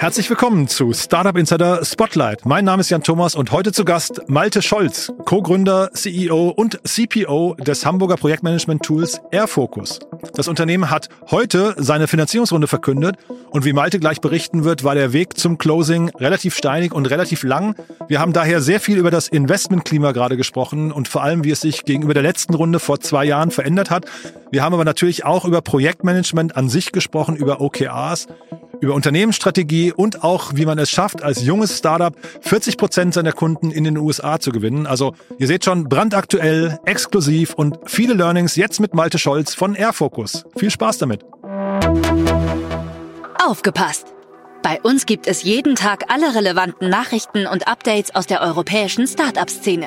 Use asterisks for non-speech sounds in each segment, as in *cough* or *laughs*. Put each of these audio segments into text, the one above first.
Herzlich willkommen zu Startup Insider Spotlight. Mein Name ist Jan Thomas und heute zu Gast Malte Scholz, Co-Gründer, CEO und CPO des Hamburger Projektmanagement-Tools Airfocus. Das Unternehmen hat heute seine Finanzierungsrunde verkündet und wie Malte gleich berichten wird, war der Weg zum Closing relativ steinig und relativ lang. Wir haben daher sehr viel über das Investmentklima gerade gesprochen und vor allem, wie es sich gegenüber der letzten Runde vor zwei Jahren verändert hat. Wir haben aber natürlich auch über Projektmanagement an sich gesprochen, über OKRs, über Unternehmensstrategie und auch, wie man es schafft, als junges Startup 40 Prozent seiner Kunden in den USA zu gewinnen. Also ihr seht schon, brandaktuell, exklusiv und viele Learnings jetzt mit Malte Scholz von Airfocus. Viel Spaß damit. Aufgepasst! Bei uns gibt es jeden Tag alle relevanten Nachrichten und Updates aus der europäischen Startup-Szene.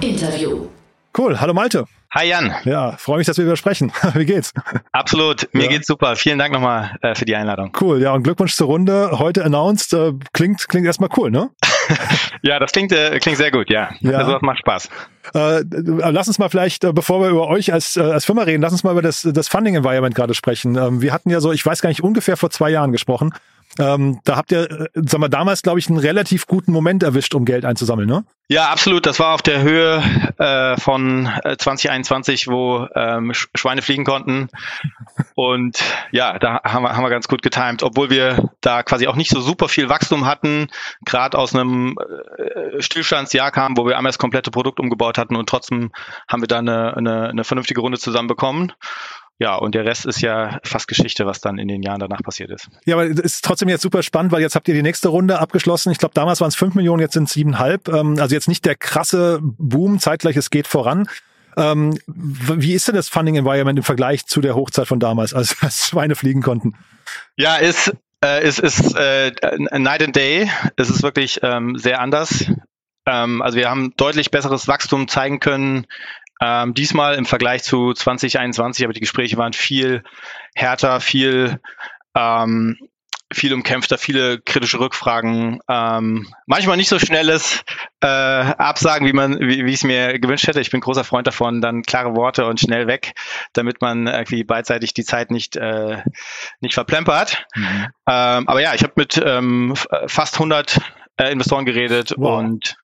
Interview. Cool, hallo Malte. Hi Jan. Ja, freue mich, dass wir wieder sprechen. *laughs* Wie geht's? Absolut, mir Ja. geht's super. Vielen Dank nochmal äh, für die Einladung. Cool, ja, und Glückwunsch zur Runde. Heute announced. Äh, klingt, klingt erstmal cool, ne? *laughs* Ja, das klingt, äh, klingt sehr gut, ja. Ja. Also das macht Spaß. Äh, lass uns mal vielleicht, äh, bevor wir über euch als, äh, als Firma reden, lass uns mal über das, das Funding-Environment gerade sprechen. Ähm, wir hatten ja so, ich weiß gar nicht, ungefähr vor zwei Jahren gesprochen. Ähm, da habt ihr, äh, sag mal, damals, glaube ich, einen relativ guten Moment erwischt, um Geld einzusammeln, ne? Ja, absolut. Das war auf der Höhe äh, von äh, 2021, wo ähm, Sch- Schweine fliegen konnten. Und ja, da haben wir, haben wir ganz gut getimt, obwohl wir da quasi auch nicht so super viel Wachstum hatten, gerade aus einem äh, Stillstandsjahr kamen, wo wir einmal das komplette Produkt umgebaut hatten und trotzdem haben wir da eine, eine, eine vernünftige Runde zusammenbekommen. Ja, und der Rest ist ja fast Geschichte, was dann in den Jahren danach passiert ist. Ja, aber es ist trotzdem jetzt super spannend, weil jetzt habt ihr die nächste Runde abgeschlossen. Ich glaube, damals waren es fünf Millionen, jetzt sind es siebeneinhalb. Ähm, also jetzt nicht der krasse Boom, zeitgleich es geht voran. Ähm, wie ist denn das Funding Environment im Vergleich zu der Hochzeit von damals, als, *laughs* als Schweine fliegen konnten? Ja, ist, äh, ist, ist äh, Night and Day. Es ist wirklich ähm, sehr anders. Ähm, also wir haben deutlich besseres Wachstum zeigen können. Ähm, diesmal im Vergleich zu 2021, aber die Gespräche waren viel härter, viel ähm, viel umkämpfter, viele kritische Rückfragen, ähm, manchmal nicht so schnelles äh, Absagen, wie man, wie, wie ich es mir gewünscht hätte. Ich bin großer Freund davon, dann klare Worte und schnell weg, damit man irgendwie beidseitig die Zeit nicht äh, nicht verplempert. Ähm, aber ja, ich habe mit ähm, fast 100 äh, Investoren geredet Wow. und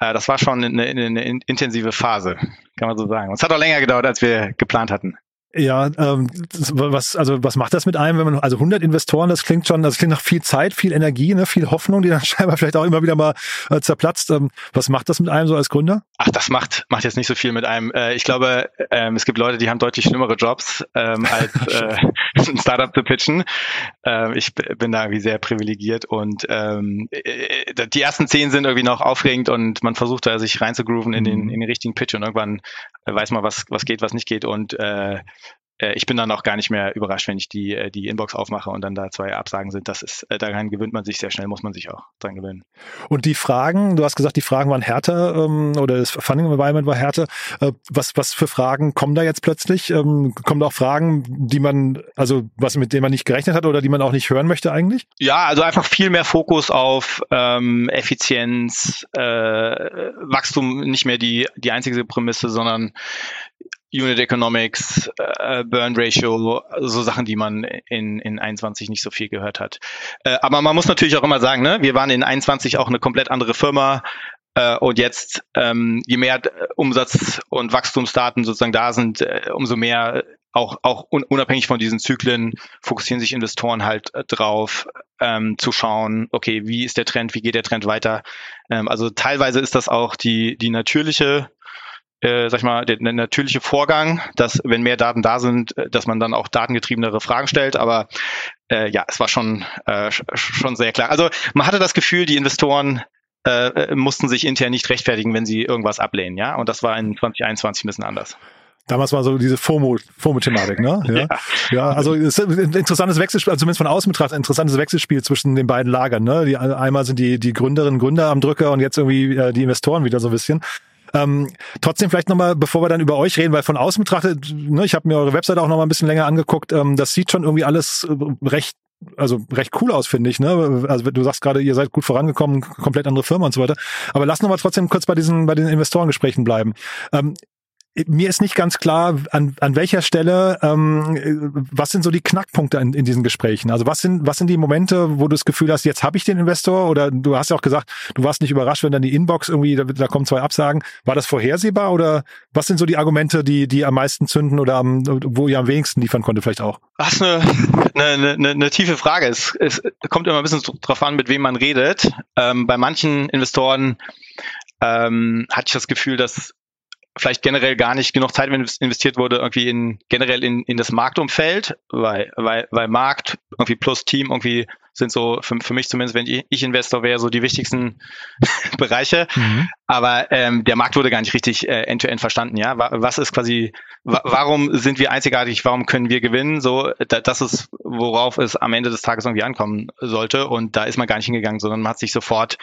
äh, das war schon eine, eine, eine in- intensive Phase, kann man so sagen. Und es hat auch länger gedauert, als wir geplant hatten. Ja, ähm, was, also was macht das mit einem, wenn man, also 100 Investoren, das klingt schon, das klingt nach viel Zeit, viel Energie, ne, viel Hoffnung, die dann *laughs* scheinbar vielleicht auch immer wieder mal äh, zerplatzt. Ähm, was macht das mit einem so als Gründer? Ach, das macht, macht jetzt nicht so viel mit einem. Äh, ich glaube, ähm, es gibt Leute, die haben deutlich schlimmere Jobs, ähm, als *laughs* äh, *laughs* ein Startup zu pitchen. Ähm, ich bin da irgendwie sehr privilegiert und ähm, äh, die ersten zehn sind irgendwie noch aufregend und man versucht da sich reinzugrooven in den, in den richtigen Pitch und irgendwann äh, weiß man, was, was geht, was nicht geht und äh, äh, ich bin dann auch gar nicht mehr überrascht, wenn ich die, äh, die Inbox aufmache und dann da zwei Absagen sind. Das ist, äh, daran gewöhnt man sich sehr schnell, muss man sich auch dran gewöhnen. Und die Fragen, du hast gesagt, die Fragen waren härter ähm, oder das Funding Environment war härter. Äh, was, was für Fragen kommen da jetzt plötzlich? Ähm, kommen da auch Fragen, die man, also was mit denen man nicht gerechnet hat oder die man auch nicht hören möchte eigentlich? Ja, also einfach viel mehr Fokus auf ähm, Effizienz, äh, Wachstum nicht mehr die, die einzige Prämisse, sondern Unit Economics, äh, Burn Ratio, so Sachen, die man in, in 21 nicht so viel gehört hat. Äh, aber man muss natürlich auch immer sagen, ne, wir waren in 21 auch eine komplett andere Firma. Äh, und jetzt, ähm, je mehr Umsatz- und Wachstumsdaten sozusagen da sind, äh, umso mehr auch, auch unabhängig von diesen Zyklen fokussieren sich Investoren halt äh, drauf, ähm, zu schauen, okay, wie ist der Trend, wie geht der Trend weiter. Ähm, also teilweise ist das auch die, die natürliche äh, sag ich mal, der, der natürliche Vorgang, dass wenn mehr Daten da sind, äh, dass man dann auch datengetriebenere Fragen stellt. Aber äh, ja, es war schon, äh, schon sehr klar. Also man hatte das Gefühl, die Investoren äh, äh, mussten sich intern nicht rechtfertigen, wenn sie irgendwas ablehnen, ja. Und das war in 2021 ein bisschen anders. Damals war so diese FOMO, FOMO-Thematik, ne? *laughs* Ja. ja. ja, also es ist ein interessantes Wechselspiel, also zumindest von außen betrachtet, ein interessantes Wechselspiel zwischen den beiden Lagern, ne? Die, einmal sind die, die Gründerinnen und Gründer am Drücker und jetzt irgendwie äh, die Investoren wieder so ein bisschen. Ähm, trotzdem vielleicht nochmal, bevor wir dann über euch reden, weil von außen betrachtet, ne, ich habe mir eure Webseite auch nochmal ein bisschen länger angeguckt, ähm, das sieht schon irgendwie alles äh, recht also recht cool aus, finde ich. Ne? Also du sagst gerade, ihr seid gut vorangekommen, komplett andere Firma und so weiter. Aber lass noch mal trotzdem kurz bei diesen bei den Investorengesprächen bleiben. Ähm, mir ist nicht ganz klar, an, an welcher Stelle, ähm, was sind so die Knackpunkte in, in diesen Gesprächen? Also was sind, was sind die Momente, wo du das Gefühl hast, jetzt habe ich den Investor? Oder du hast ja auch gesagt, du warst nicht überrascht, wenn dann die Inbox irgendwie, da, da kommen zwei Absagen. War das vorhersehbar oder was sind so die Argumente, die, die am meisten zünden oder am, wo ihr am wenigsten liefern konnte vielleicht auch? Das ist eine, eine, eine, eine tiefe Frage. Es, es kommt immer ein bisschen drauf an, mit wem man redet. Ähm, bei manchen Investoren ähm, hatte ich das Gefühl, dass vielleicht generell gar nicht genug Zeit investiert wurde, irgendwie in generell in, in das Marktumfeld, weil, weil, weil Markt irgendwie plus Team irgendwie sind so für, für mich zumindest, wenn ich, ich Investor wäre, so die wichtigsten *laughs* Bereiche. Mhm. Aber ähm, der Markt wurde gar nicht richtig äh, end-to-end verstanden. Ja, was ist quasi, warum sind wir einzigartig? Warum können wir gewinnen? So, das ist worauf es am Ende des Tages irgendwie ankommen sollte. Und da ist man gar nicht hingegangen, sondern man hat sich sofort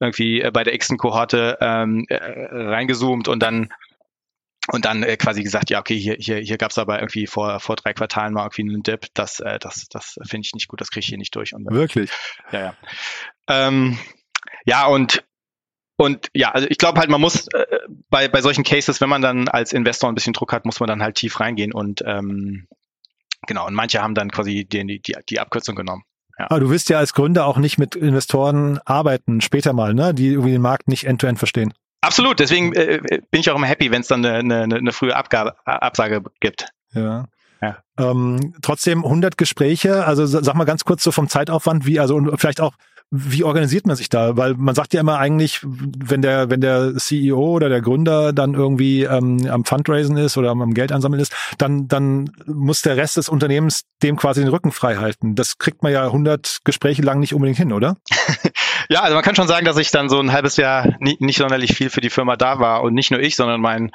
irgendwie äh, bei der x Kohorte ähm, äh, reingezoomt und dann und dann äh, quasi gesagt, ja, okay, hier, hier, hier gab es aber irgendwie vor, vor drei Quartalen mal irgendwie einen Dip, das, äh, das, das finde ich nicht gut, das kriege ich hier nicht durch. Und, äh, Wirklich? Ja, ja. Ähm, ja, und und ja, also ich glaube halt, man muss äh, bei, bei solchen Cases, wenn man dann als Investor ein bisschen Druck hat, muss man dann halt tief reingehen und ähm, genau, und manche haben dann quasi die, die, die Abkürzung genommen. Ja. Aber du willst ja als Gründer auch nicht mit Investoren arbeiten, später mal, ne, die irgendwie den Markt nicht end-to-end -end verstehen. Absolut, deswegen äh, bin ich auch immer happy, wenn es dann eine, eine, eine frühe Abgabe, Absage gibt. Ja. ja. Ähm, trotzdem 100 Gespräche, also sag mal ganz kurz so vom Zeitaufwand, wie, also und vielleicht auch, wie organisiert man sich da? Weil man sagt ja immer eigentlich, wenn der, wenn der CEO oder der Gründer dann irgendwie ähm, am Fundraisen ist oder am Geld ansammeln ist, dann, dann muss der Rest des Unternehmens dem quasi den Rücken frei halten. Das kriegt man ja 100 Gespräche lang nicht unbedingt hin, oder? *laughs* ja, also man kann schon sagen, dass ich dann so ein halbes Jahr nie, nicht sonderlich viel für die Firma da war und nicht nur ich, sondern mein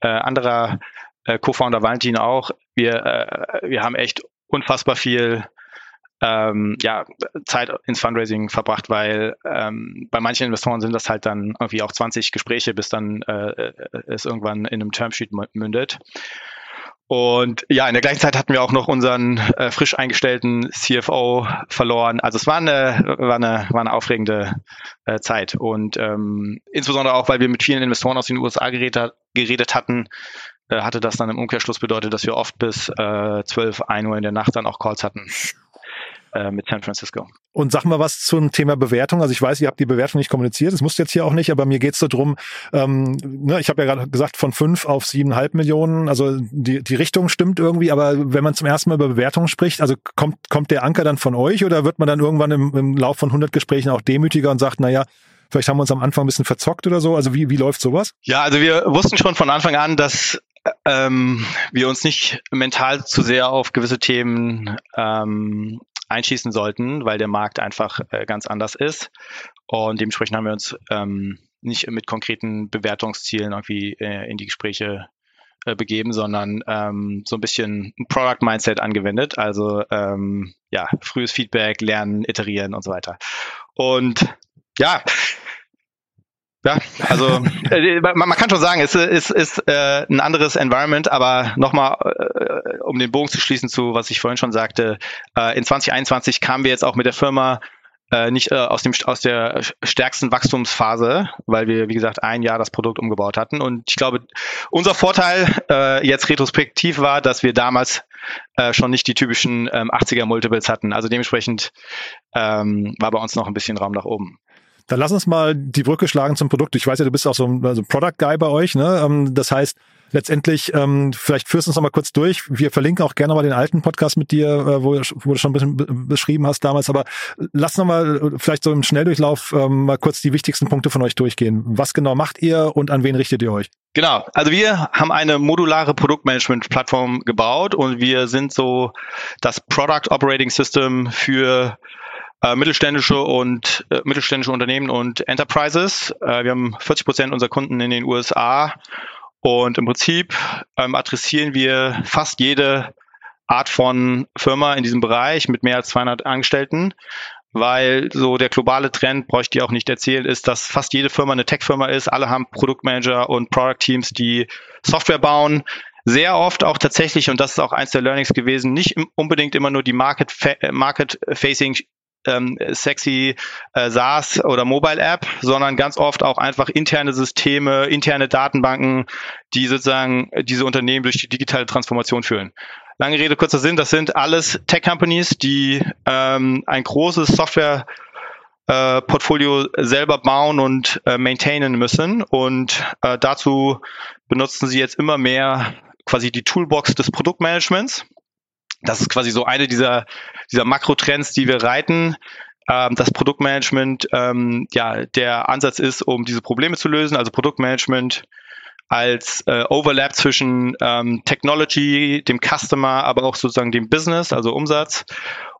äh, anderer äh, Co-Founder Valentin auch. Wir, äh, wir haben echt unfassbar viel ähm, ja, Zeit ins Fundraising verbracht, weil ähm, bei manchen Investoren sind das halt dann irgendwie auch 20 Gespräche, bis dann äh, es irgendwann in einem Termsheet mündet. Und ja, in der gleichen Zeit hatten wir auch noch unseren äh, frisch eingestellten CFO verloren. Also es war eine, war eine, war eine aufregende äh, Zeit. Und ähm, insbesondere auch, weil wir mit vielen Investoren aus den USA geredet, geredet hatten, äh, hatte das dann im Umkehrschluss bedeutet, dass wir oft bis äh, 12, 1 Uhr in der Nacht dann auch Calls hatten äh, mit San Francisco. Und sag mal was zum Thema Bewertung. Also ich weiß, ihr habt die Bewertung nicht kommuniziert, das musst du jetzt hier auch nicht, aber mir geht's so drum, ähm, ne, ich habe ja gerade gesagt, von fünf auf siebeneinhalb Millionen, also die, die Richtung stimmt irgendwie, aber wenn man zum ersten Mal über Bewertung spricht, also kommt, kommt der Anker dann von euch oder wird man dann irgendwann im, im Lauf von 100 Gesprächen auch demütiger und sagt, naja, vielleicht haben wir uns am Anfang ein bisschen verzockt oder so? Also wie, wie läuft sowas? Ja, also wir wussten schon von Anfang an, dass ähm, wir uns nicht mental zu sehr auf gewisse Themen ähm, einschießen sollten, weil der Markt einfach äh, ganz anders ist. Und dementsprechend haben wir uns ähm, nicht mit konkreten Bewertungszielen irgendwie äh, in die Gespräche äh, begeben, sondern ähm, so ein bisschen ein Product Mindset angewendet. Also ähm, ja, frühes Feedback, lernen, iterieren und so weiter. Und ja, ja, also *laughs* äh, man, man, kann schon sagen, es ist, ist äh, ein anderes Environment, aber nochmal, äh, um den Bogen zu schließen zu, was ich vorhin schon sagte, äh, in 2021 kamen wir jetzt auch mit der Firma äh, nicht äh, aus dem aus der stärksten Wachstumsphase, weil wir wie gesagt ein Jahr das Produkt umgebaut hatten. Und ich glaube, unser Vorteil äh, jetzt retrospektiv war, dass wir damals äh, schon nicht die typischen ähm, 80er Multiples hatten. Also dementsprechend ähm, war bei uns noch ein bisschen Raum nach oben. Dann lass uns mal die Brücke schlagen zum Produkt. Ich weiß ja, du bist auch so ein also Product Guy bei euch. Ne? Ähm, das heißt, letztendlich, ähm, vielleicht führst du uns noch mal kurz durch. Wir verlinken auch gerne mal den alten Podcast mit dir, äh, wo, wo, du schon ein bisschen beschrieben hast damals. Aber lass noch mal äh, vielleicht so im Schnelldurchlauf ähm, mal kurz die wichtigsten Punkte von euch durchgehen. Was genau macht ihr und an wen richtet ihr euch? Genau, also wir haben eine modulare Produktmanagement-Plattform gebaut und wir sind so das Product Operating System für äh, mittelständische und äh, mittelständische Unternehmen und Enterprises. Äh, wir haben 40 Prozent unserer Kunden in den USA und im Prinzip ähm, adressieren wir fast jede Art von Firma in diesem Bereich mit mehr als 200 Angestellten, weil so der globale Trend, bräuchte ich auch nicht erzählen, ist, dass fast jede Firma eine Tech-Firma ist. Alle haben Produktmanager und Product-Teams, die Software bauen. Sehr oft auch tatsächlich, und das ist auch eins der Learnings gewesen, nicht unbedingt immer nur die Market-Facing Market ähm, sexy äh, SaaS oder Mobile App, sondern ganz oft auch einfach interne Systeme, interne Datenbanken, die sozusagen diese Unternehmen durch die digitale Transformation führen. Lange Rede, kurzer Sinn, das sind alles Tech-Companies, die ähm, ein großes Software äh, Portfolio selber bauen und äh, maintainen müssen. Und äh, dazu benutzen sie jetzt immer mehr quasi die Toolbox des Produktmanagements das ist quasi so eine dieser, dieser Makrotrends, die wir reiten. Ähm, das Produktmanagement, ähm, ja, der Ansatz ist, um diese Probleme zu lösen. Also Produktmanagement als äh, Overlap zwischen ähm, Technology, dem Customer, aber auch sozusagen dem Business, also Umsatz.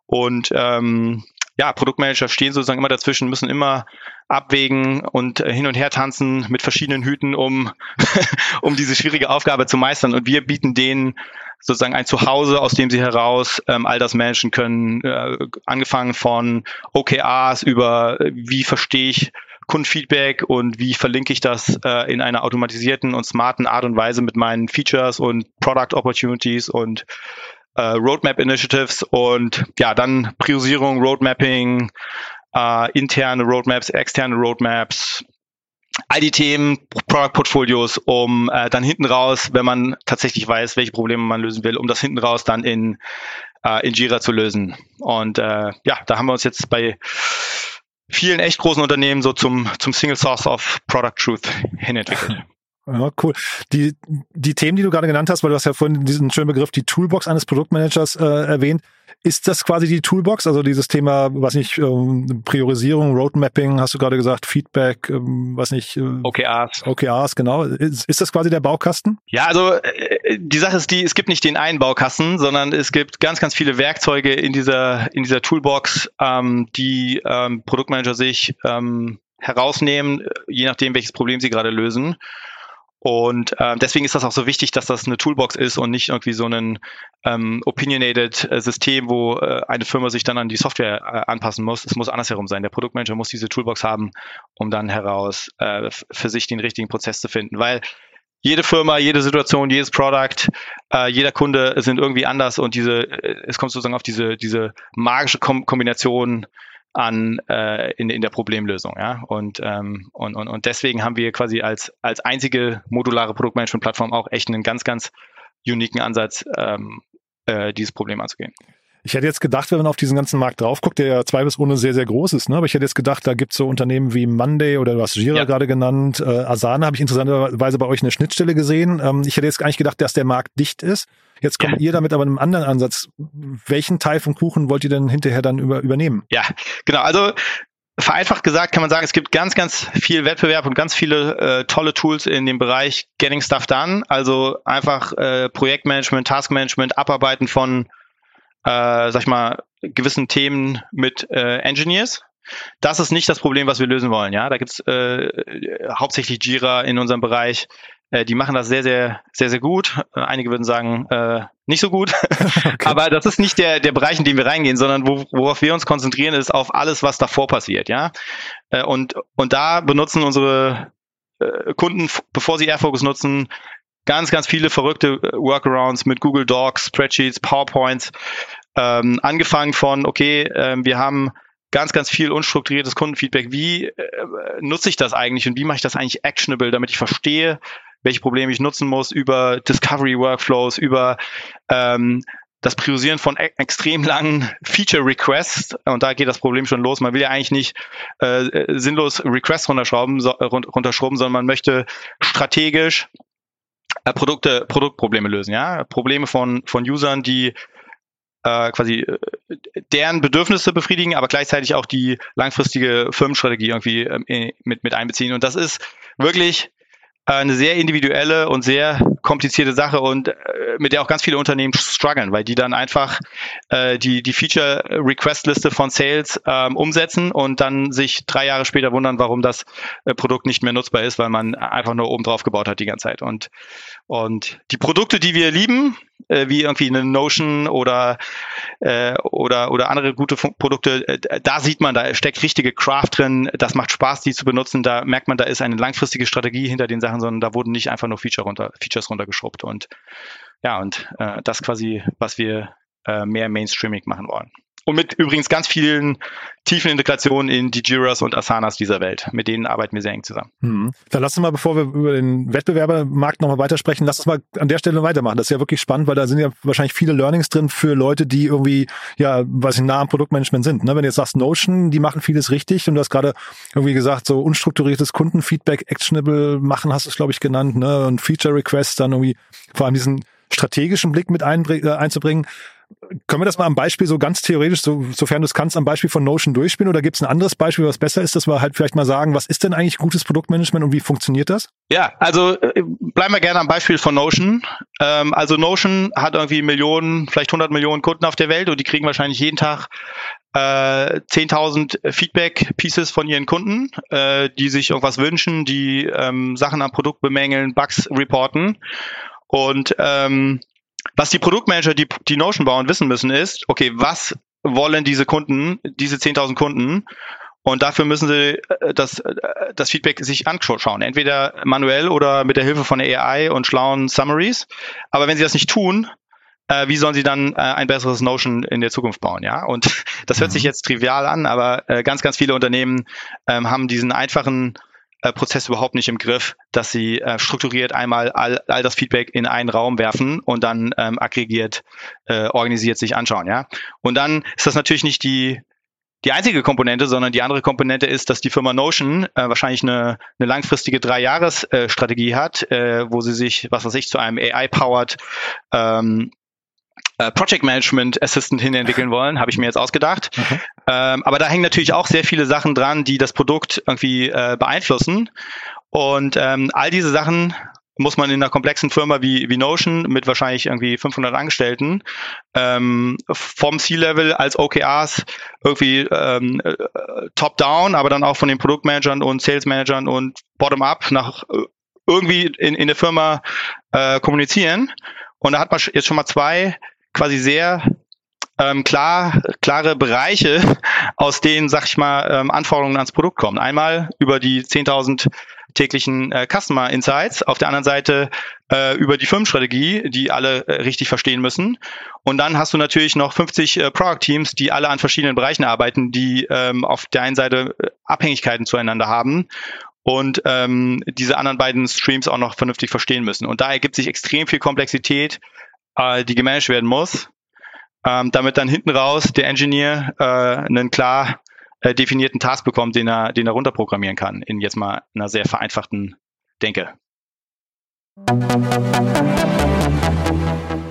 Und ähm, ja, Produktmanager stehen sozusagen immer dazwischen, müssen immer abwägen und äh, hin und her tanzen mit verschiedenen Hüten, um, *laughs* um diese schwierige Aufgabe zu meistern. Und wir bieten denen sozusagen ein Zuhause, aus dem sie heraus ähm, all das managen können, äh, angefangen von OKRs über äh, wie verstehe ich Kundenfeedback und wie verlinke ich das äh, in einer automatisierten und smarten Art und Weise mit meinen Features und Product Opportunities und äh, Roadmap Initiatives. Und ja, dann Priorisierung, Roadmapping, äh, interne Roadmaps, externe Roadmaps, all die Themen, Product Portfolios, um äh, dann hinten raus, wenn man tatsächlich weiß, welche Probleme man lösen will, um das hinten raus dann in, äh, in Jira zu lösen. Und äh, ja, da haben wir uns jetzt bei vielen echt großen Unternehmen so zum, zum Single Source of Product Truth hin entwickelt. *laughs* Ja, cool. Die, die Themen, die du gerade genannt hast, weil du hast ja vorhin diesen schönen Begriff, die Toolbox eines Produktmanagers äh, erwähnt. Ist das quasi die Toolbox? Also dieses Thema, was nicht, ähm, Priorisierung, Roadmapping, hast du gerade gesagt, Feedback, ähm, was nicht. Äh, OKRs. OKRs, genau. Ist, ist das quasi der Baukasten? Ja, also äh, die Sache ist die, es gibt nicht den einen Baukasten, sondern es gibt ganz, ganz viele Werkzeuge in dieser, in dieser Toolbox, ähm, die ähm, Produktmanager sich ähm, herausnehmen, je nachdem, welches Problem sie gerade lösen. Und äh, deswegen ist das auch so wichtig, dass das eine Toolbox ist und nicht irgendwie so ein ähm, opinionated äh, System, wo äh, eine Firma sich dann an die Software äh, anpassen muss. Es muss andersherum sein. Der Produktmanager muss diese Toolbox haben, um dann heraus äh, für sich den richtigen Prozess zu finden. Weil jede Firma, jede Situation, jedes Product, äh, jeder Kunde sind irgendwie anders und diese, äh, es kommt sozusagen auf diese, diese magische Kom Kombination an äh, in, in der Problemlösung. Ja? Und, ähm, und, und, und deswegen haben wir quasi als, als einzige modulare Produktmanagement-Plattform auch echt einen ganz, ganz uniken Ansatz, ähm, äh, dieses Problem anzugehen. Ich hätte jetzt gedacht, wenn man auf diesen ganzen Markt drauf guckt, der ja zweifelsohne sehr, sehr groß ist, ne? aber ich hätte jetzt gedacht, da gibt es so Unternehmen wie Monday oder du hast Jira ja. gerade genannt, äh, Asana habe ich interessanterweise bei euch eine Schnittstelle gesehen. Ähm, ich hätte jetzt gar nicht gedacht, dass der Markt dicht ist. Jetzt kommt ja. ihr damit aber einem anderen Ansatz. Welchen Teil vom Kuchen wollt ihr denn hinterher dann über, übernehmen? Ja, genau. Also vereinfacht gesagt kann man sagen, es gibt ganz, ganz viel Wettbewerb und ganz viele äh, tolle Tools in dem Bereich Getting Stuff Done. Also einfach äh, Projektmanagement, Taskmanagement, Abarbeiten von äh, sag ich mal, gewissen Themen mit äh, Engineers. Das ist nicht das Problem, was wir lösen wollen. Ja, da gibt's äh, hauptsächlich Jira in unserem Bereich. Äh, die machen das sehr, sehr, sehr, sehr gut. Äh, einige würden sagen, äh, nicht so gut. *laughs* *laughs* Okay. Aber das ist nicht der, der Bereich, in den wir reingehen, sondern wo, worauf wir uns konzentrieren, ist auf alles, was davor passiert. Ja, äh, und und da benutzen unsere äh, Kunden, bevor sie Airfocus nutzen, ganz, ganz viele verrückte äh, Workarounds mit Google Docs, Spreadsheets, PowerPoints. Ähm, angefangen von, okay, ähm, wir haben ganz, ganz viel unstrukturiertes Kundenfeedback. Wie äh, nutze ich das eigentlich und wie mache ich das eigentlich actionable, damit ich verstehe, welche Probleme ich nutzen muss über Discovery Workflows, über ähm, das Priorisieren von e extrem langen Feature Requests und da geht das Problem schon los. Man will ja eigentlich nicht äh, sinnlos Requests runterschrauben, so, runterschrauben, sondern man möchte strategisch äh, Produkte, Produktprobleme lösen, ja, Probleme von von Usern, die äh, quasi äh, deren Bedürfnisse befriedigen, aber gleichzeitig auch die langfristige Firmenstrategie irgendwie äh, mit mit einbeziehen. Und das ist wirklich eine sehr individuelle und sehr komplizierte Sache und äh, mit der auch ganz viele Unternehmen strugglen, weil die dann einfach äh, die, die Feature-Request-Liste von Sales ähm, umsetzen und dann sich drei Jahre später wundern, warum das äh, Produkt nicht mehr nutzbar ist, weil man einfach nur oben drauf gebaut hat die ganze Zeit. Und, und die Produkte, die wir lieben, äh, wie irgendwie eine Notion oder, äh, oder, oder andere gute Fun Produkte, äh, da sieht man, da steckt richtige Craft drin, das macht Spaß, die zu benutzen, da merkt man, da ist eine langfristige Strategie hinter den Sachen, sondern da wurden nicht einfach nur Feature runter, Features runtergeschrubbt und ja, und äh, das quasi, was wir äh, mehr mainstreaming machen wollen. Und mit übrigens ganz vielen tiefen Integrationen in die Jiras und Asanas dieser Welt. Mit denen arbeiten wir sehr eng zusammen. Hm. Dann lass uns mal, bevor wir über den Wettbewerbermarkt nochmal weitersprechen, lass uns mal an der Stelle weitermachen. Das ist ja wirklich spannend, weil da sind ja wahrscheinlich viele Learnings drin für Leute, die irgendwie, ja, was in nah am Produktmanagement sind. Ne? Wenn du jetzt sagst Notion, die machen vieles richtig und du hast gerade irgendwie gesagt, so unstrukturiertes Kundenfeedback, actionable machen, hast du es, glaube ich, genannt, ne? Und Feature Requests dann irgendwie vor allem diesen strategischen Blick mit äh, einzubringen. Können wir das mal am Beispiel so ganz theoretisch, so, sofern du es kannst, am Beispiel von Notion durchspielen? Oder gibt es ein anderes Beispiel, was besser ist, dass wir halt vielleicht mal sagen, was ist denn eigentlich gutes Produktmanagement und wie funktioniert das? Ja, also äh, bleiben wir gerne am Beispiel von Notion. Ähm, also Notion hat irgendwie Millionen, vielleicht 100 Millionen Kunden auf der Welt und die kriegen wahrscheinlich jeden Tag äh, 10.000 Feedback-Pieces von ihren Kunden, äh, die sich irgendwas wünschen, die ähm, Sachen am Produkt bemängeln, Bugs reporten. Und ähm, was die Produktmanager, die, die Notion bauen, wissen müssen, ist, okay, was wollen diese Kunden, diese 10.000 Kunden? Und dafür müssen sie äh, das, äh, das Feedback sich anschauen, entweder manuell oder mit der Hilfe von AI und schlauen Summaries. Aber wenn sie das nicht tun, äh, wie sollen sie dann äh, ein besseres Notion in der Zukunft bauen? Ja, und *laughs* das hört sich mhm. jetzt trivial an, aber äh, ganz, ganz viele Unternehmen ähm, haben diesen einfachen äh, Prozess überhaupt nicht im Griff, dass sie äh, strukturiert einmal all, all das Feedback in einen Raum werfen und dann ähm, aggregiert, äh, organisiert sich anschauen. Ja, und dann ist das natürlich nicht die die einzige Komponente, sondern die andere Komponente ist, dass die Firma Notion äh, wahrscheinlich eine, eine langfristige Drei-Jahres-Strategie äh, hat, äh, wo sie sich, was weiß ich, zu einem AI-powered ähm, äh, Project Management Assistant hin entwickeln *laughs* wollen, habe ich mir jetzt ausgedacht. Okay. Ähm, aber da hängen natürlich auch sehr viele Sachen dran, die das Produkt irgendwie äh, beeinflussen. Und ähm, all diese Sachen muss man in einer komplexen Firma wie, wie Notion mit wahrscheinlich irgendwie 500 Angestellten ähm, vom C-Level als OKRs irgendwie ähm, äh, top-down, aber dann auch von den Produktmanagern und Sales-Managern und bottom-up nach äh, irgendwie in, in der Firma äh, kommunizieren. Und da hat man jetzt schon mal zwei quasi sehr ähm, klar, klare Bereiche, aus denen, sag ich mal, ähm, Anforderungen ans Produkt kommen. Einmal über die 10.000 täglichen äh, Customer Insights, auf der anderen Seite äh, über die Firmenstrategie, die alle äh, richtig verstehen müssen. Und dann hast du natürlich noch 50 äh, Product Teams, die alle an verschiedenen Bereichen arbeiten, die ähm, auf der einen Seite äh, Abhängigkeiten zueinander haben und ähm, diese anderen beiden Streams auch noch vernünftig verstehen müssen. Und da ergibt sich extrem viel Komplexität, äh, die gemanagt werden muss, ähm, damit dann hinten raus der Engineer äh, einen klar äh, definierten Task bekommt, den er, den er runterprogrammieren kann, in jetzt mal einer sehr vereinfachten Denke.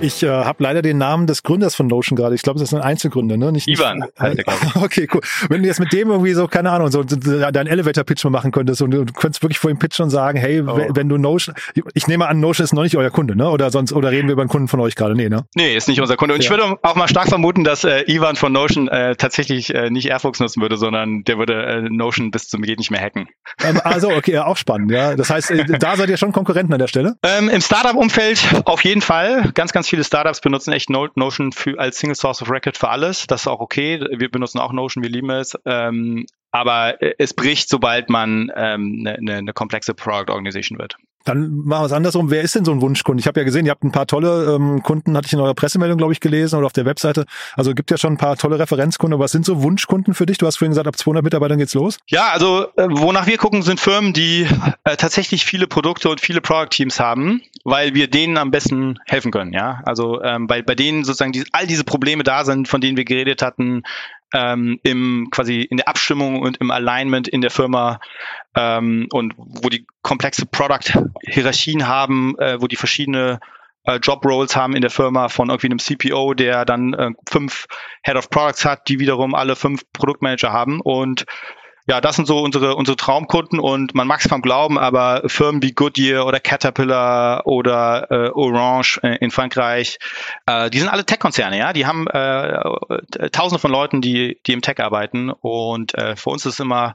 Ich äh, habe leider den Namen des Gründers von Notion gerade. Ich glaube, das ist ein Einzelgründer, ne? Nicht, Ivan nicht, heißt der, *laughs* Okay, cool. Wenn du jetzt mit dem irgendwie so, keine Ahnung, so deinen Elevator-Pitch mal machen könntest und du, könntest wirklich vor ihm pitchen und sagen, hey, oh. wenn du Notion, ich nehme an, Notion ist noch nicht euer Kunde, ne? Oder sonst, oder reden wir über einen Kunden von euch gerade? Nee, ne? Nee, ist nicht unser Kunde. Und ja. ich würde auch mal stark vermuten, dass äh, Ivan von Notion äh, tatsächlich äh, nicht Airfox nutzen würde, sondern der würde äh, Notion bis zum geht nicht mehr hacken. Ähm, also, okay, auch spannend, ja. Das heißt, äh, da seid ihr schon Konkurrenten an der Stelle? Ähm, Im Startup-Umfeld auf jeden Fall. Ganz, ganz viele Startups benutzen echt Notion für, als Single Source of Record für alles. Das ist auch okay. Wir benutzen auch Notion, wir lieben es. Ähm, aber es bricht, sobald man ähm, eine, eine komplexe Product Organization wird. Dann machen wir es andersrum. Wer ist denn so ein Wunschkunde? Ich habe ja gesehen, ihr habt ein paar tolle ähm, Kunden, hatte ich in eurer Pressemeldung, glaube ich, gelesen oder auf der Webseite. Also gibt ja schon ein paar tolle Referenzkunden. Aber was sind so Wunschkunden für dich? Du hast vorhin gesagt, ab 200 Mitarbeitern geht's los. Ja, also äh, wonach wir gucken, sind Firmen, die äh, tatsächlich viele Produkte und viele Product Teams haben, weil wir denen am besten helfen können. Ja, also ähm, bei, bei denen sozusagen die, all diese Probleme da sind, von denen wir geredet hatten, ähm, im quasi in der Abstimmung und im Alignment in der Firma ähm, und wo die komplexe Product-Hierarchien haben, äh, wo die verschiedene äh, Job-Roles haben in der Firma von irgendwie einem CPO, der dann äh, fünf Head of Products hat, die wiederum alle fünf Produktmanager haben. Und ja, das sind so unsere, unsere Traumkunden und man mag es kaum glauben, aber Firmen wie Goodyear oder Caterpillar oder äh, Orange äh, in Frankreich, äh, die sind alle Tech-Konzerne, ja. Die haben äh, tausende von Leuten, die, die im Tech arbeiten und äh, für uns ist es immer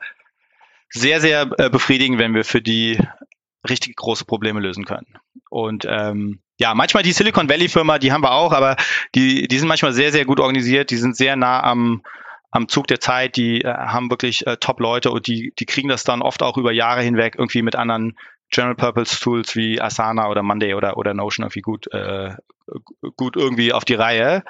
sehr, sehr äh, befriedigend, wenn wir für die richtig große Probleme lösen können. Und ähm, ja, manchmal die Silicon Valley Firma, die haben wir auch, aber die, die sind manchmal sehr, sehr gut organisiert, die sind sehr nah am, am Zug der Zeit, die äh, haben wirklich äh, Top-Leute und die, die kriegen das dann oft auch über Jahre hinweg irgendwie mit anderen General Purpose Tools wie Asana oder Monday oder, oder Notion irgendwie gut, äh, gut irgendwie auf die Reihe.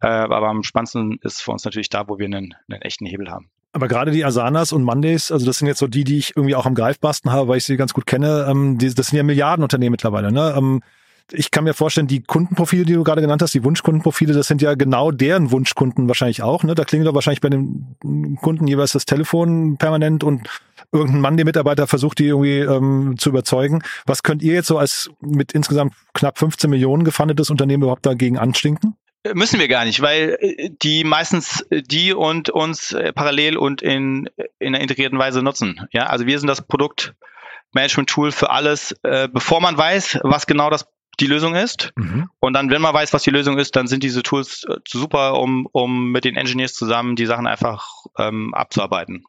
Äh, aber am spannendsten ist für uns natürlich da, wo wir einen, einen echten Hebel haben. Aber gerade die Asanas und Mondays, also das sind jetzt so die, die ich irgendwie auch am Greifbarsten habe, weil ich sie ganz gut kenne, ähm, die, das sind ja Milliardenunternehmen mittlerweile. Ne? Ähm, ich kann mir vorstellen, die Kundenprofile, die du gerade genannt hast, die Wunschkundenprofile, das sind ja genau deren Wunschkunden wahrscheinlich auch. Ne? Da klingelt doch wahrscheinlich bei den Kunden jeweils das Telefon permanent und irgendein Mann, der Mitarbeiter versucht, die irgendwie ähm, zu überzeugen. Was könnt ihr jetzt so als mit insgesamt knapp 15 Millionen gefundetes Unternehmen überhaupt dagegen anstinken? Müssen wir gar nicht, weil äh, die meistens äh, die und uns äh, parallel und in, in einer integrierten Weise nutzen. Ja, also wir sind das Produktmanagement-Tool für alles, äh, bevor man weiß, was genau das die Lösung ist. Mhm. Und dann, wenn man weiß, was die Lösung ist, dann sind diese Tools äh, super, um, um mit den Engineers zusammen die Sachen einfach ähm, abzuarbeiten.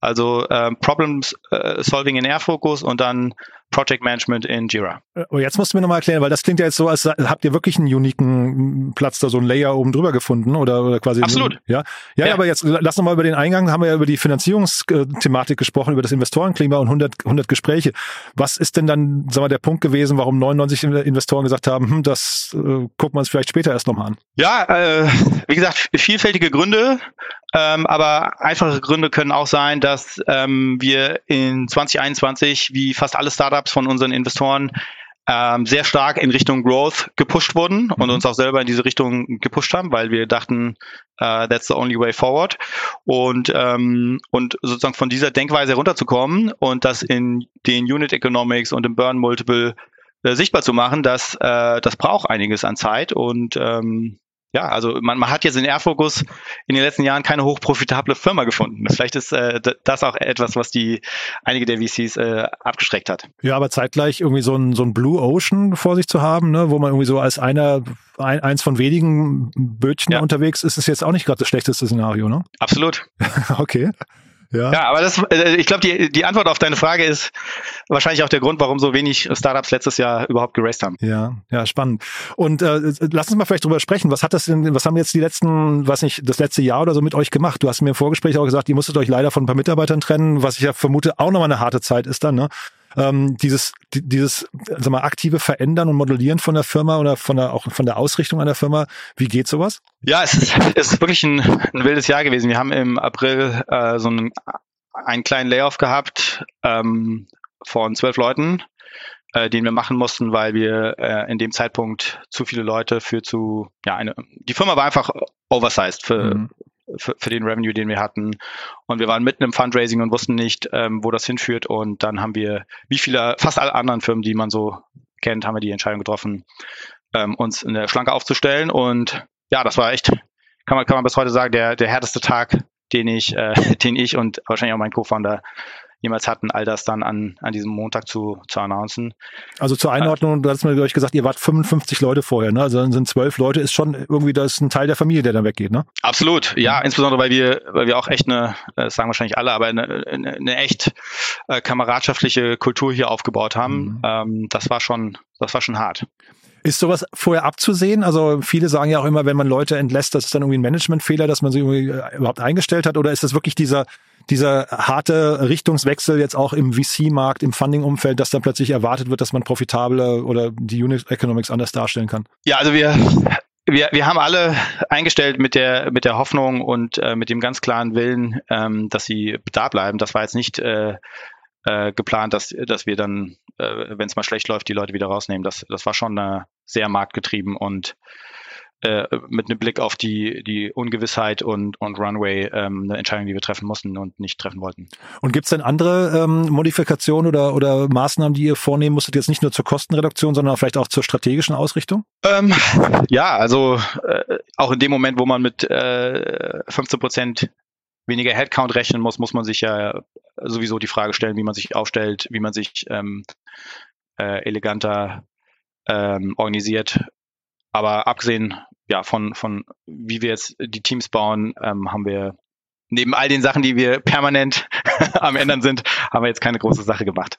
Also ähm, Problem äh, Solving in Airfocus und dann Project Management in Jira. Äh, aber jetzt musst du mir nochmal erklären, weil das klingt ja jetzt so, als habt ihr wirklich einen uniken Platz da, so ein Layer oben drüber gefunden oder, oder quasi. Absolut. So, ja? ja? Ja, aber jetzt lass nochmal über den Eingang, haben wir ja über die Finanzierungsthematik gesprochen, über das Investorenklima und 100, 100 Gespräche. Was ist denn dann, sag mal, der Punkt gewesen, warum 99 Investoren gesagt haben, hm, das äh, gucken wir uns vielleicht später erst nochmal an? Ja, äh, wie gesagt, vielfältige Gründe. Ähm, aber einfache Gründe können auch sein, dass ähm, wir in 2021, wie fast alle Startups von unseren Investoren, ähm, sehr stark in Richtung Growth gepusht wurden und mhm. uns auch selber in diese Richtung gepusht haben, weil wir dachten, uh, that's the only way forward. Und, ähm, und sozusagen von dieser Denkweise herunterzukommen und das in den Unit Economics und im Burn Multiple äh, sichtbar zu machen, das, äh, das braucht einiges an Zeit und ähm, ja, also man, man hat jetzt in Airfocus in den letzten Jahren keine hochprofitable Firma gefunden. Vielleicht ist äh, das auch etwas, was die einige der VCs äh, abgeschreckt hat. Ja, aber zeitgleich irgendwie so ein, so ein Blue Ocean vor sich zu haben, ne, wo man irgendwie so als einer ein, eins von wenigen Bötchen ja. unterwegs ist, ist jetzt auch nicht gerade das schlechteste Szenario, ne? Absolut. *laughs* okay. Ja, ja aber das, äh, ich glaube, die, die Antwort auf deine Frage ist wahrscheinlich auch der Grund, warum so wenig Startups letztes Jahr überhaupt geraced haben. Ja, ja, spannend. Und äh, lass uns mal vielleicht drüber sprechen. Was hat das denn, was haben jetzt die letzten, was nicht, das letzte Jahr oder so mit euch gemacht? Du hast mir im Vorgespräch auch gesagt, ihr musstet euch leider von ein paar Mitarbeitern trennen, was ich ja vermute auch nochmal eine harte Zeit ist dann, ne? Ähm, dieses, dieses sag mal, aktive Verändern und Modellieren von der Firma oder von der, auch von der Ausrichtung einer Firma, wie geht sowas? Ja, es ist, *laughs* es ist wirklich ein, ein wildes Jahr gewesen. Wir haben im April äh, so einen, einen kleinen Layoff gehabt ähm, von zwölf Leuten äh, den wir machen mussten, weil wir äh, in dem Zeitpunkt zu viele Leute für zu, ja, eine, die Firma war einfach oversized für, mhm für, für den Revenue, den wir hatten. Und wir waren mitten im Fundraising und wussten nicht, ähm, wo das hinführt. Und dann haben wir, wie viele, fast alle anderen Firmen, die man so kennt, haben wir die Entscheidung getroffen, ähm, uns in der Schlanke aufzustellen. Und ja, das war echt, kann man, kann man bis heute sagen, der, der härteste Tag, den ich, äh, *laughs* den ich und wahrscheinlich auch mein Co-Founder jemals hatten, all das dann an, an diesem Montag zu, zu announcen. Also zur Einordnung, du hast mir, ich, gesagt, ihr wart 55 Leute vorher, ne? Also dann sind zwölf Leute, ist schon irgendwie das ein Teil der Familie, der dann weggeht, ne? Absolut, ja, insbesondere weil wir, weil wir auch echt eine, das sagen wahrscheinlich alle, aber eine, eine, eine echt äh, kameradschaftliche Kultur hier aufgebaut haben. Mhm. Ähm, das war schon, das war schon hart. Ist sowas vorher abzusehen? Also viele sagen ja auch immer, wenn man Leute entlässt, das ist dann irgendwie ein Managementfehler, dass man sie irgendwie äh, überhaupt eingestellt hat, oder ist das wirklich dieser dieser harte Richtungswechsel jetzt auch im VC-Markt, im Funding-Umfeld, dass dann plötzlich erwartet wird, dass man profitabler oder die Unit Economics anders darstellen kann? Ja, also wir wir, wir haben alle eingestellt mit der, mit der Hoffnung und äh, mit dem ganz klaren Willen, ähm, dass sie da bleiben. Das war jetzt nicht äh, äh, geplant, dass, dass wir dann, äh, wenn es mal schlecht läuft, die Leute wieder rausnehmen. Das, das war schon äh, sehr marktgetrieben und äh, mit einem Blick auf die, die Ungewissheit und, und Runway ähm, eine Entscheidung, die wir treffen mussten und nicht treffen wollten. Und gibt es denn andere ähm, Modifikationen oder, oder Maßnahmen, die ihr vornehmen musstet, jetzt nicht nur zur Kostenreduktion, sondern vielleicht auch zur strategischen Ausrichtung? Ähm, ja, also äh, auch in dem Moment, wo man mit äh, 15 Prozent weniger Headcount rechnen muss, muss man sich ja sowieso die Frage stellen, wie man sich aufstellt, wie man sich ähm, äh, eleganter ähm, organisiert aber abgesehen ja, von, von wie wir jetzt die Teams bauen, ähm, haben wir neben all den Sachen, die wir *laughs* permanent *laughs* am Ändern sind, haben wir jetzt keine große Sache gemacht.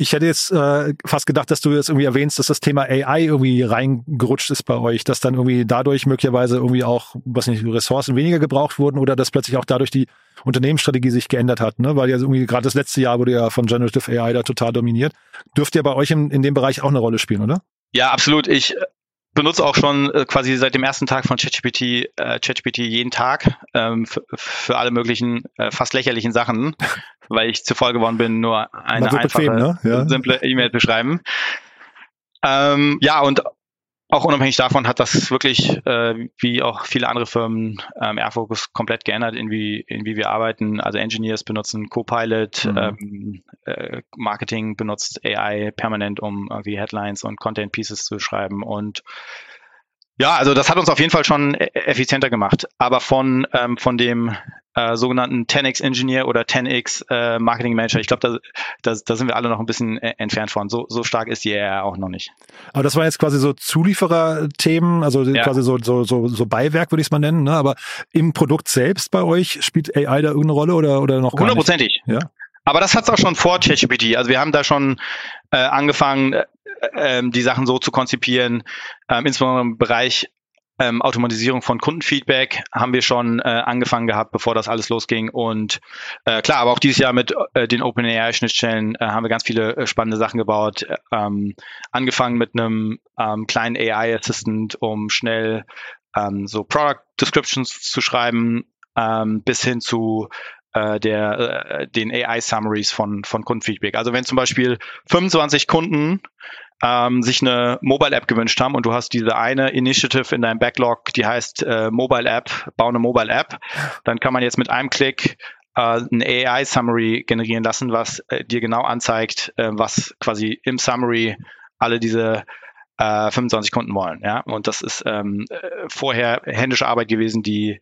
Ich hätte jetzt äh, fast gedacht, dass du jetzt irgendwie erwähnst, dass das Thema AI irgendwie reingerutscht ist bei euch, dass dann irgendwie dadurch möglicherweise irgendwie auch, was nicht, Ressourcen weniger gebraucht wurden oder dass plötzlich auch dadurch die Unternehmensstrategie sich geändert hat, ne? Weil ja irgendwie gerade das letzte Jahr wurde ja von Generative AI da total dominiert. Dürfte ja bei euch in, in dem Bereich auch eine Rolle spielen, oder? Ja, absolut. Ich benutze auch schon äh, quasi seit dem ersten Tag von ChatGPT äh, ChatGPT jeden Tag ähm, für alle möglichen äh, fast lächerlichen Sachen, *laughs* weil ich zu voll geworden bin, nur eine einfache, bequem, ne? ja. simple E-Mail zu schreiben. Ähm, ja, und auch unabhängig davon hat das wirklich, äh, wie auch viele andere Firmen, ähm, Airfocus komplett geändert, in wie, in wie wir arbeiten. Also Engineers benutzen Copilot, mhm. ähm, äh, Marketing benutzt AI permanent, um irgendwie Headlines und Content Pieces zu schreiben und ja, also das hat uns auf jeden Fall schon e-, effizienter gemacht. Aber von, ähm, von dem äh, sogenannten 10x Engineer oder 10x äh, Marketing Manager, ich glaube, da, da, da sind wir alle noch ein bisschen äh, entfernt von. So, so stark ist die AI auch noch nicht. Aber das war jetzt quasi so Zuliefererthemen, also ja. quasi so, so, so, so Beiwerk, würde ich es mal nennen. Ne? Aber im Produkt selbst bei euch spielt AI da irgendeine Rolle oder, oder noch gar Hundertprozentig. Ja. Aber das hat es auch schon vor ChatGPT. Also wir haben da schon äh, angefangen, äh, ähm, die Sachen so zu konzipieren, ähm, insbesondere im Bereich ähm, Automatisierung von Kundenfeedback haben wir schon äh, angefangen gehabt, bevor das alles losging. Und äh, klar, aber auch dieses Jahr mit äh, den OpenAI-Schnittstellen äh, haben wir ganz viele äh, spannende Sachen gebaut. Ähm, angefangen mit einem ähm, kleinen AI-Assistant, um schnell ähm, so Product Descriptions zu schreiben, ähm, bis hin zu äh, der, äh, den AI-Summaries von, von Kundenfeedback. Also wenn zum Beispiel 25 Kunden ähm, sich eine Mobile-App gewünscht haben und du hast diese eine Initiative in deinem Backlog, die heißt äh, Mobile-App, bau eine Mobile-App, dann kann man jetzt mit einem Klick äh, ein AI-Summary generieren lassen, was äh, dir genau anzeigt, äh, was quasi im Summary alle diese äh, 25 Kunden wollen. Ja? Und das ist ähm, äh, vorher händische Arbeit gewesen, die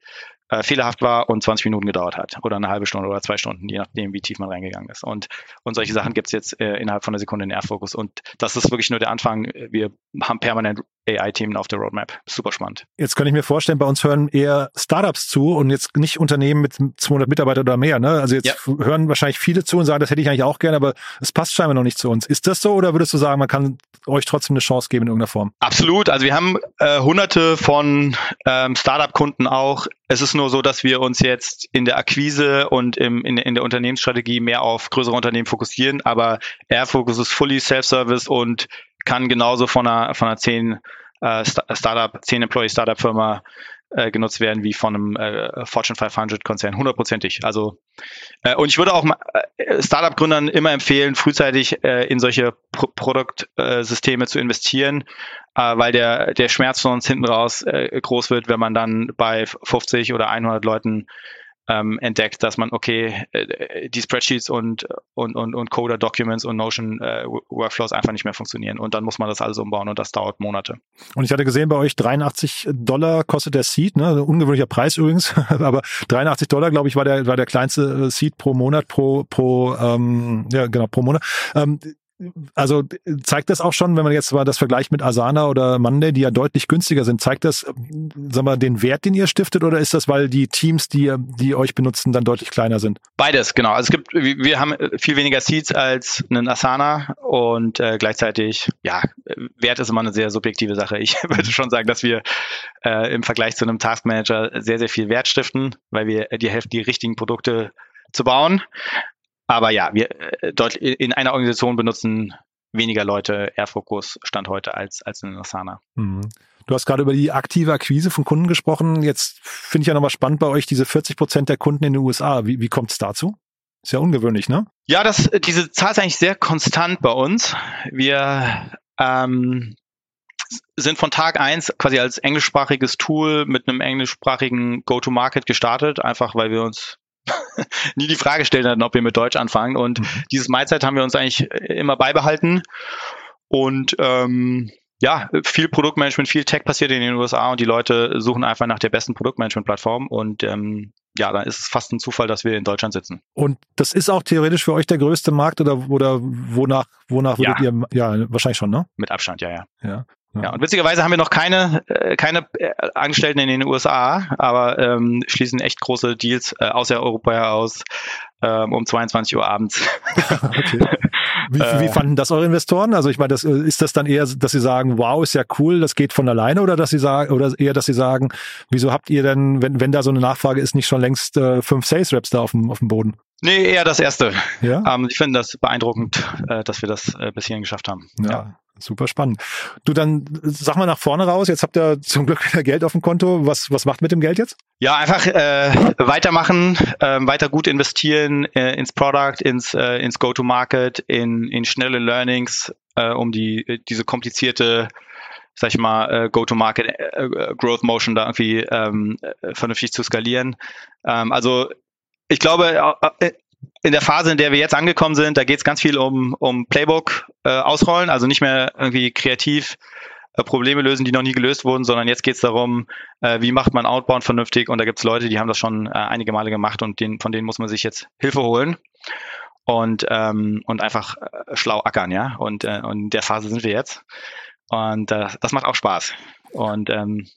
äh, fehlerhaft war und 20 Minuten gedauert hat oder eine halbe Stunde oder zwei Stunden, je nachdem, wie tief man reingegangen ist. Und, und solche Sachen gibt's jetzt äh, innerhalb von einer Sekunde in Airfocus. Und das ist wirklich nur der Anfang. Wir haben permanent AI-Themen auf der Roadmap. Super spannend. Jetzt kann ich mir vorstellen, bei uns hören eher Startups zu und jetzt nicht Unternehmen mit 200 Mitarbeitern oder mehr. Ne? Also jetzt ja. hören wahrscheinlich viele zu und sagen, das hätte ich eigentlich auch gerne, aber es passt scheinbar noch nicht zu uns. Ist das so oder würdest du sagen, man kann euch trotzdem eine Chance geben in irgendeiner Form? Absolut. Also wir haben äh, hunderte von ähm, Startup-Kunden auch. Es ist nur so, dass wir uns jetzt in der Akquise und im, in, in der Unternehmensstrategie mehr auf größere Unternehmen fokussieren, aber Airfocus ist fully self-service und kann genauso von einer, von einer 10 äh, Startup, 10 Employee Startup Firma äh, genutzt werden wie von einem äh, Fortune 500 Konzern, hundertprozentig. Also äh, und ich würde auch äh, Startup-Gründern immer empfehlen, frühzeitig äh, in solche Pro Produktsysteme zu investieren, äh, weil der der Schmerz von uns hinten raus äh, groß wird, wenn man dann bei 50 oder 100 Leuten ähm, entdeckt, dass man, okay, äh, die Spreadsheets und, und, und, und Coder-Documents und Notion-Workflows äh, einfach nicht mehr funktionieren. Und dann muss man das alles umbauen und das dauert Monate. Und ich hatte gesehen, bei euch 83 Dollar kostet der Seed, ne? Ungewöhnlicher Preis *laughs* übrigens, aber 83 Dollar, glaube ich, war der, war der kleinste Seed pro Monat, pro, pro, ähm, ja, genau, pro Monat. Ähm, also zeigt das auch schon, wenn man jetzt mal das vergleicht mit Asana oder Monday, die ja deutlich günstiger sind, zeigt das, sagen wir, den Wert, den ihr stiftet, oder ist das, weil die Teams, die, die euch benutzen, dann deutlich kleiner sind? Beides, genau. Also es gibt, wir haben viel weniger Seats als einen Asana und äh, gleichzeitig, ja, Wert ist immer eine sehr subjektive Sache. Ich *laughs* würde schon sagen, dass wir äh, im Vergleich zu einem Taskmanager sehr, sehr viel Wert stiften, weil wir die Hälfte die richtigen Produkte zu bauen. Aber ja, wir äh, dort in einer Organisation benutzen weniger Leute Airfocus Stand heute als, als in Asana. Mhm. Du hast gerade über die aktive Akquise von Kunden gesprochen. Jetzt finde ich ja nochmal spannend bei euch diese 40 Prozent der Kunden in den USA. Wie, wie kommt es dazu? Ist ja ungewöhnlich, ne? Ja, das, diese Zahl ist eigentlich sehr konstant bei uns. Wir ähm, sind von Tag eins quasi als englischsprachiges Tool mit einem englischsprachigen Go-to-Market gestartet, einfach weil wir uns *laughs* nie die Frage stellen hatten, ob wir mit Deutsch anfangen. Und mhm. dieses Mindset haben wir uns eigentlich immer beibehalten. Und ähm, ja, viel Produktmanagement, viel Tech passiert in den USA und die Leute suchen einfach nach der besten Produktmanagement-Plattform und ähm, ja, dann ist es fast ein Zufall, dass wir in Deutschland sitzen. Und das ist auch theoretisch für euch der größte Markt oder, oder wonach, wonach würdet ja. ihr, ja, wahrscheinlich schon, ne? Mit Abstand, ja, ja. Ja. Ja, und witzigerweise haben wir noch keine, äh, keine äh, Angestellten in den USA, aber ähm, schließen echt große Deals äh, aus der Europa aus ähm, um 22 Uhr abends. *laughs* okay. *laughs* Wie, wie äh. fanden das eure Investoren? Also ich meine, das, ist das dann eher, dass sie sagen, wow, ist ja cool, das geht von alleine, oder dass sie sagen, oder eher, dass sie sagen, wieso habt ihr denn, wenn, wenn da so eine Nachfrage ist, nicht schon längst äh, fünf Sales Reps da auf dem, auf dem Boden? Nee, eher das erste. Ja? Ähm, ich finde das beeindruckend, äh, dass wir das äh, bis hierhin geschafft haben. Ja. ja. Super spannend. Du, dann sag mal nach vorne raus. Jetzt habt ihr zum Glück wieder Geld auf dem Konto. Was, was macht mit dem Geld jetzt? Ja, einfach äh, weitermachen, äh, weiter gut investieren äh, ins Product, ins, äh, ins Go-to-Market, in, in schnelle Learnings, äh, um die, diese komplizierte sag ich mal, äh, Go-to-Market äh, Growth Motion da irgendwie ähm, vernünftig zu skalieren. Ähm, also ich glaube, äh, in der Phase, in der wir jetzt angekommen sind, da geht es ganz viel um, um Playbook äh, ausrollen, also nicht mehr irgendwie kreativ äh, Probleme lösen, die noch nie gelöst wurden, sondern jetzt geht es darum, äh, wie macht man Outbound vernünftig und da gibt es Leute, die haben das schon äh, einige Male gemacht und den, von denen muss man sich jetzt Hilfe holen und, ähm, und einfach äh, schlau ackern, ja. Und, äh, und in der Phase sind wir jetzt. Und äh, das macht auch Spaß. Und ähm,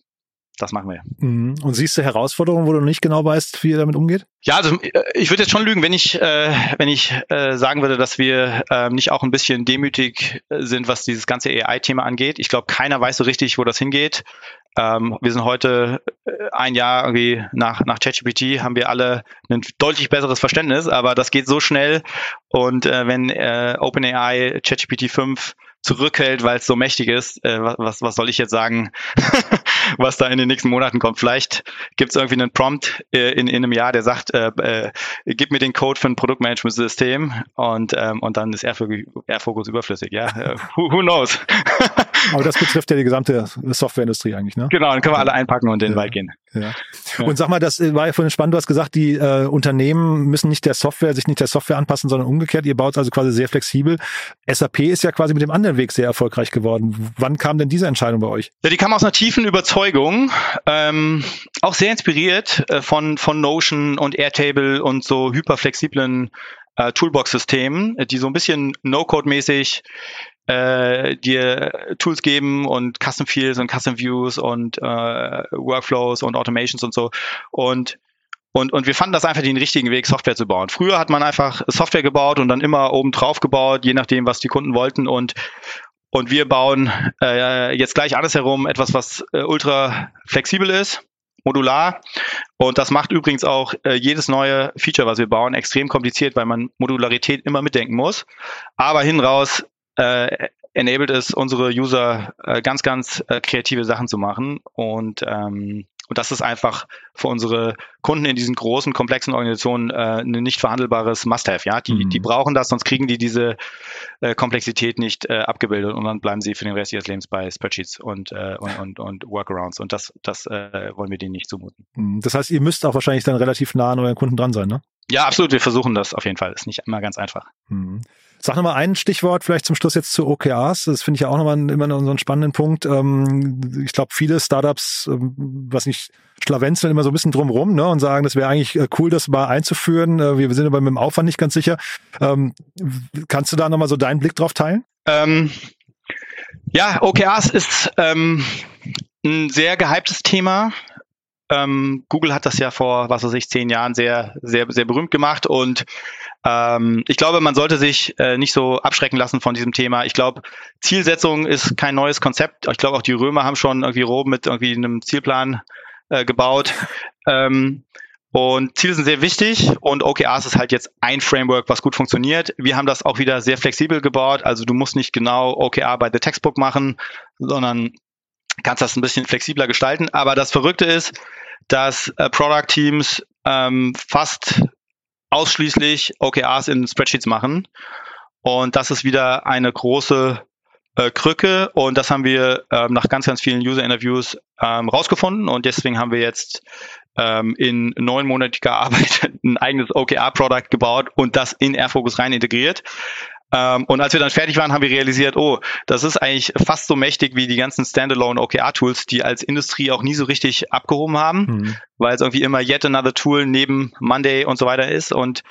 das machen wir. Mhm. Und siehst du Herausforderungen, wo du nicht genau weißt, wie ihr damit umgeht? Ja, also äh, ich würde jetzt schon lügen, wenn ich, äh, wenn ich äh, sagen würde, dass wir äh, nicht auch ein bisschen demütig äh, sind, was dieses ganze AI-Thema angeht. Ich glaube, keiner weiß so richtig, wo das hingeht. Ähm, wir sind heute äh, ein Jahr irgendwie nach, nach ChatGPT, haben wir alle ein deutlich besseres Verständnis, aber das geht so schnell. Und wenn OpenAI ChatGPT 5 zurückhält, weil es so mächtig ist, äh, was, was soll ich jetzt sagen, *laughs* was da in den nächsten Monaten kommt? Vielleicht gibt es irgendwie einen Prompt äh, in, in einem Jahr, der sagt, äh, äh, gib mir den Code für ein Produktmanagement-System und, ähm, und dann ist Airfocus überflüssig. Ja, äh, who, who knows? *laughs* Aber das betrifft ja die gesamte Softwareindustrie eigentlich, ne? Genau, dann können wir alle einpacken und in den ja. Wald gehen. Ja. Und sag mal, das war ja vorhin spannend, du hast gesagt, die äh, Unternehmen müssen nicht der Software, sich nicht der Software anpassen, sondern umgekehrt. Ihr baut also quasi sehr flexibel. SAP ist ja quasi mit dem anderen Weg sehr erfolgreich geworden. Wann kam denn diese Entscheidung bei euch? Ja, die kam aus einer tiefen Überzeugung, ähm, auch sehr inspiriert äh, von, von Notion und Airtable und so hyperflexiblen äh, Toolbox-Systemen, die so ein bisschen No-Code-mäßig äh, dir Tools geben und Custom Fields und Custom Views und äh, Workflows und Automations und so. Und und, und wir fanden das einfach den richtigen Weg, Software zu bauen. Früher hat man einfach Software gebaut und dann immer oben drauf gebaut, je nachdem, was die Kunden wollten. Und, und wir bauen äh, jetzt gleich alles herum, etwas, was äh, ultra flexibel ist, modular. Und das macht übrigens auch äh, jedes neue Feature, was wir bauen, extrem kompliziert, weil man Modularität immer mitdenken muss. Aber hin raus äh, enabled es unsere User äh, ganz, ganz äh, kreative Sachen zu machen. Und, ähm, und das ist einfach für unsere Kunden in diesen großen, komplexen Organisationen äh, ein nicht verhandelbares Must-Have. Ja? Die, mhm. die brauchen das, sonst kriegen die diese äh, Komplexität nicht äh, abgebildet und dann bleiben sie für den Rest ihres Lebens bei Spreadsheets und, äh, und, und, und Workarounds. Und das, das äh, wollen wir denen nicht zumuten. Mhm. Das heißt, ihr müsst auch wahrscheinlich dann relativ nah an euren Kunden dran sein, ne? Ja, absolut. Wir versuchen das auf jeden Fall. Ist nicht immer ganz einfach. Mhm. Sag nochmal ein Stichwort vielleicht zum Schluss jetzt zu OKRs. Das finde ich ja auch nochmal immer noch so einen spannenden Punkt. Ähm, ich glaube, viele Startups, ähm, was nicht, schlawenzeln immer so ein bisschen drumrum ne, und sagen, das wäre eigentlich äh, cool, das mal einzuführen. Äh, wir sind aber mit dem Aufwand nicht ganz sicher. Ähm, kannst du da nochmal so deinen Blick drauf teilen? Ähm, ja, OKRs ist ähm, ein sehr gehyptes Thema. Google hat das ja vor, was weiß ich, zehn Jahren sehr, sehr, sehr berühmt gemacht und ähm, ich glaube, man sollte sich äh, nicht so abschrecken lassen von diesem Thema. Ich glaube, Zielsetzung ist kein neues Konzept. Ich glaube, auch die Römer haben schon irgendwie Rom mit irgendwie einem Zielplan äh, gebaut. Ähm, Und Ziele sind sehr wichtig und OKRs ist halt jetzt ein Framework, was gut funktioniert. Wir haben das auch wieder sehr flexibel gebaut. Also du musst nicht genau OKR bei The Textbook machen, sondern kannst das ein bisschen flexibler gestalten. Aber das Verrückte ist, dass äh, Product Teams ähm, fast ausschließlich OKRs in Spreadsheets machen. Und das ist wieder eine große äh, Krücke und das haben wir ähm, nach ganz, ganz vielen User-Interviews ähm, rausgefunden und deswegen haben wir jetzt ähm, in neunmonatiger Arbeit *laughs* ein eigenes OKR-Product gebaut und das in Airfocus rein integriert. Ähm, und als wir dann fertig waren, haben wir realisiert, oh, das ist eigentlich fast so mächtig wie die ganzen Standalone OKR-Tools, die als Industrie auch nie so richtig abgehoben haben, mhm. weil es irgendwie immer yet another Tool neben Monday und so weiter ist. Und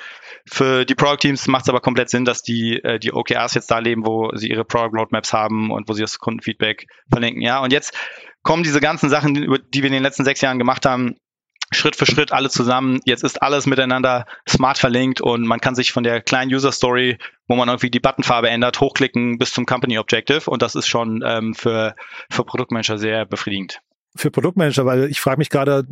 für die Product Teams macht es aber komplett Sinn, dass die äh, die OKRs jetzt da leben, wo sie ihre Product Roadmaps haben und wo sie das Kundenfeedback verlinken. Ja, und jetzt kommen diese ganzen Sachen, die wir in den letzten sechs Jahren gemacht haben, Schritt für Schritt alle zusammen. Jetzt ist alles miteinander smart verlinkt und man kann sich von der kleinen User Story, wo man irgendwie die Buttonfarbe ändert, hochklicken bis zum Company Objective und das ist schon ähm, für, für Produktmanager sehr befriedigend für Produktmanager, weil ich frage mich gerade,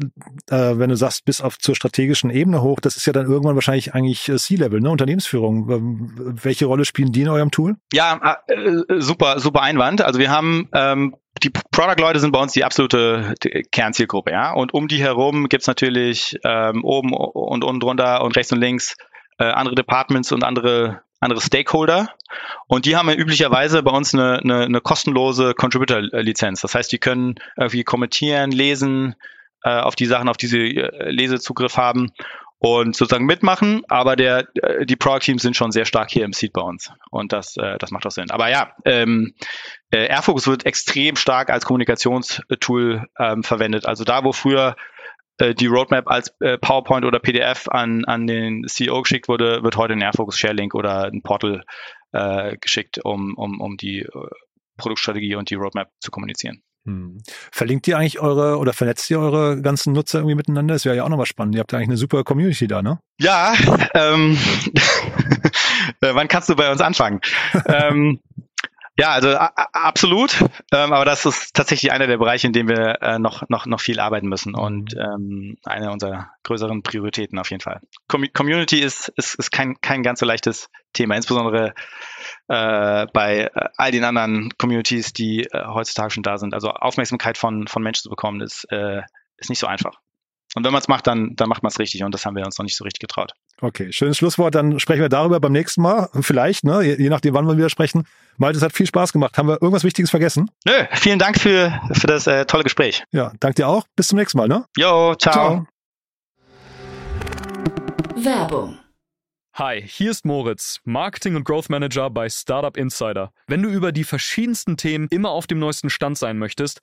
äh, wenn du sagst, bis auf zur strategischen Ebene hoch, das ist ja dann irgendwann wahrscheinlich eigentlich äh, C-Level, ne? Unternehmensführung. Ähm, welche Rolle spielen die in eurem Tool? Ja, äh, super, super Einwand. Also wir haben ähm, die Product-Leute sind bei uns die absolute Kernzielgruppe, ja. Und um die herum gibt's natürlich ähm, oben und unten drunter und rechts und links äh, andere Departments und andere andere Stakeholder und die haben üblicherweise bei uns eine, eine, eine kostenlose Contributor-Lizenz. Das heißt, die können irgendwie kommentieren, lesen, äh, auf die Sachen, auf die sie äh, Lesezugriff haben und sozusagen mitmachen, aber der, äh, die Product-Teams sind schon sehr stark hier im Seed bei uns und das, äh, das macht auch Sinn. Aber ja, ähm, äh, Airfocus wird extrem stark als Kommunikationstool ähm, verwendet. Also da, wo früher äh, die Roadmap als äh, PowerPoint oder PDF an, an den CEO geschickt wurde, wird heute ein Airfocus Sharelink oder ein Portal äh, geschickt, um, um, um die äh, Produktstrategie und die Roadmap zu kommunizieren. Hm. Verlinkt ihr eigentlich eure oder vernetzt ihr eure ganzen Nutzer irgendwie miteinander? Das wäre ja auch nochmal spannend. Ihr habt ja eigentlich eine super Community da, ne? Ja, *laughs* ähm, *laughs* wann kannst du bei uns anfangen? *laughs* ähm, ja, also absolut. Ähm, aber das ist tatsächlich einer der Bereiche, in dem wir äh, noch, noch, noch viel arbeiten müssen und mhm. ähm, eine unserer größeren Prioritäten auf jeden Fall. Com Community ist, ist, ist kein, kein ganz so leichtes Thema, insbesondere äh, bei äh, all den anderen Communities, die äh, heutzutage schon da sind. Also Aufmerksamkeit von, von Menschen zu bekommen, ist, äh, ist nicht so einfach. Und wenn man es macht, dann, dann macht man es richtig und das haben wir uns noch nicht so richtig getraut. Okay, schönes Schlusswort. Dann sprechen wir darüber beim nächsten Mal. Vielleicht, ne? je, je nachdem, wann wir wieder sprechen. Malte, es hat viel Spaß gemacht. Haben wir irgendwas Wichtiges vergessen? Nö, vielen Dank für, für das äh, tolle Gespräch. Ja, danke dir auch. Bis zum nächsten Mal. Ne? Jo, ciao. ciao. Werbung Hi, hier ist Moritz, Marketing und Growth Manager bei Startup Insider. Wenn du über die verschiedensten Themen immer auf dem neuesten Stand sein möchtest,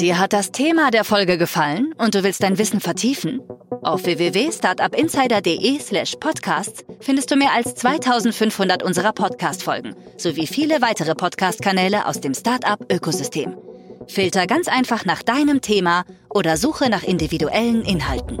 Dir hat das Thema der Folge gefallen und du willst dein Wissen vertiefen? Auf www.startupinsider.de/slash podcasts findest du mehr als 2500 unserer Podcast-Folgen sowie viele weitere Podcast-Kanäle aus dem Startup-Ökosystem. Filter ganz einfach nach deinem Thema oder suche nach individuellen Inhalten.